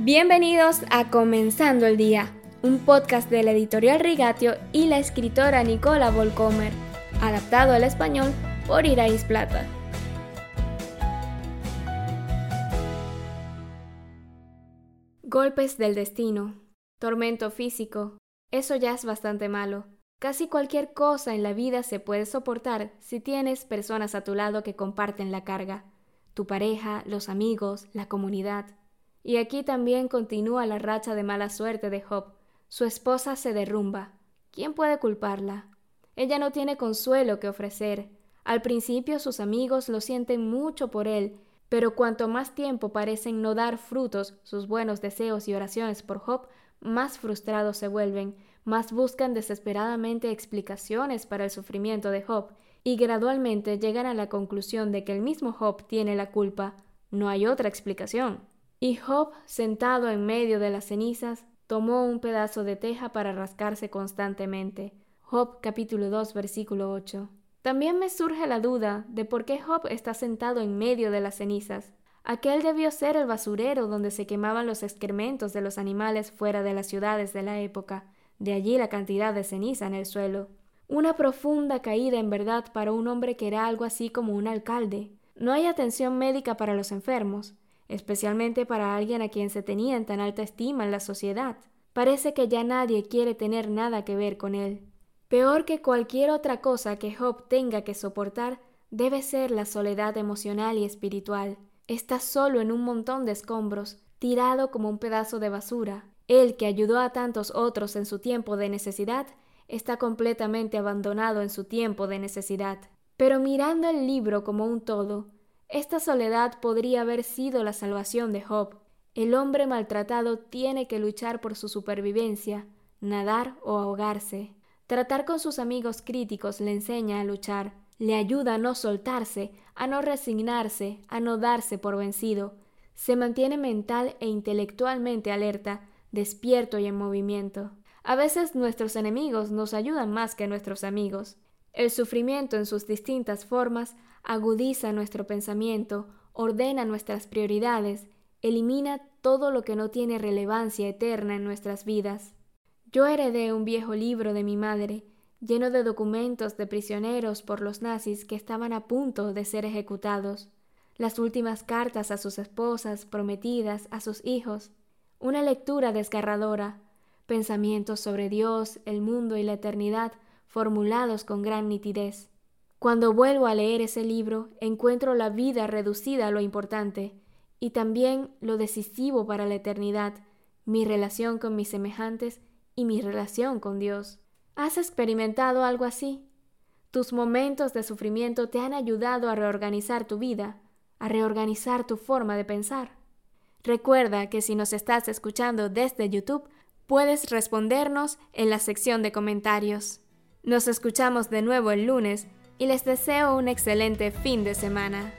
Bienvenidos a Comenzando el Día, un podcast de la editorial Rigatio y la escritora Nicola Volcomer, adaptado al español por Irais Plata. Golpes del destino, tormento físico, eso ya es bastante malo. Casi cualquier cosa en la vida se puede soportar si tienes personas a tu lado que comparten la carga, tu pareja, los amigos, la comunidad. Y aquí también continúa la racha de mala suerte de Job. Su esposa se derrumba. ¿Quién puede culparla? Ella no tiene consuelo que ofrecer. Al principio sus amigos lo sienten mucho por él, pero cuanto más tiempo parecen no dar frutos sus buenos deseos y oraciones por Job, más frustrados se vuelven, más buscan desesperadamente explicaciones para el sufrimiento de Job, y gradualmente llegan a la conclusión de que el mismo Job tiene la culpa. No hay otra explicación. Y Job, sentado en medio de las cenizas, tomó un pedazo de teja para rascarse constantemente. Job capítulo 2 versículo 8. También me surge la duda de por qué Job está sentado en medio de las cenizas. Aquel debió ser el basurero donde se quemaban los excrementos de los animales fuera de las ciudades de la época, de allí la cantidad de ceniza en el suelo. Una profunda caída en verdad para un hombre que era algo así como un alcalde. No hay atención médica para los enfermos especialmente para alguien a quien se tenía en tan alta estima en la sociedad. Parece que ya nadie quiere tener nada que ver con él. Peor que cualquier otra cosa que Job tenga que soportar debe ser la soledad emocional y espiritual. Está solo en un montón de escombros, tirado como un pedazo de basura. Él que ayudó a tantos otros en su tiempo de necesidad, está completamente abandonado en su tiempo de necesidad. Pero mirando el libro como un todo, esta soledad podría haber sido la salvación de Job. El hombre maltratado tiene que luchar por su supervivencia, nadar o ahogarse. Tratar con sus amigos críticos le enseña a luchar, le ayuda a no soltarse, a no resignarse, a no darse por vencido. Se mantiene mental e intelectualmente alerta, despierto y en movimiento. A veces nuestros enemigos nos ayudan más que nuestros amigos. El sufrimiento en sus distintas formas agudiza nuestro pensamiento, ordena nuestras prioridades, elimina todo lo que no tiene relevancia eterna en nuestras vidas. Yo heredé un viejo libro de mi madre, lleno de documentos de prisioneros por los nazis que estaban a punto de ser ejecutados, las últimas cartas a sus esposas, prometidas, a sus hijos, una lectura desgarradora, pensamientos sobre Dios, el mundo y la eternidad formulados con gran nitidez. Cuando vuelvo a leer ese libro, encuentro la vida reducida a lo importante y también lo decisivo para la eternidad, mi relación con mis semejantes y mi relación con Dios. ¿Has experimentado algo así? Tus momentos de sufrimiento te han ayudado a reorganizar tu vida, a reorganizar tu forma de pensar. Recuerda que si nos estás escuchando desde YouTube, puedes respondernos en la sección de comentarios. Nos escuchamos de nuevo el lunes y les deseo un excelente fin de semana.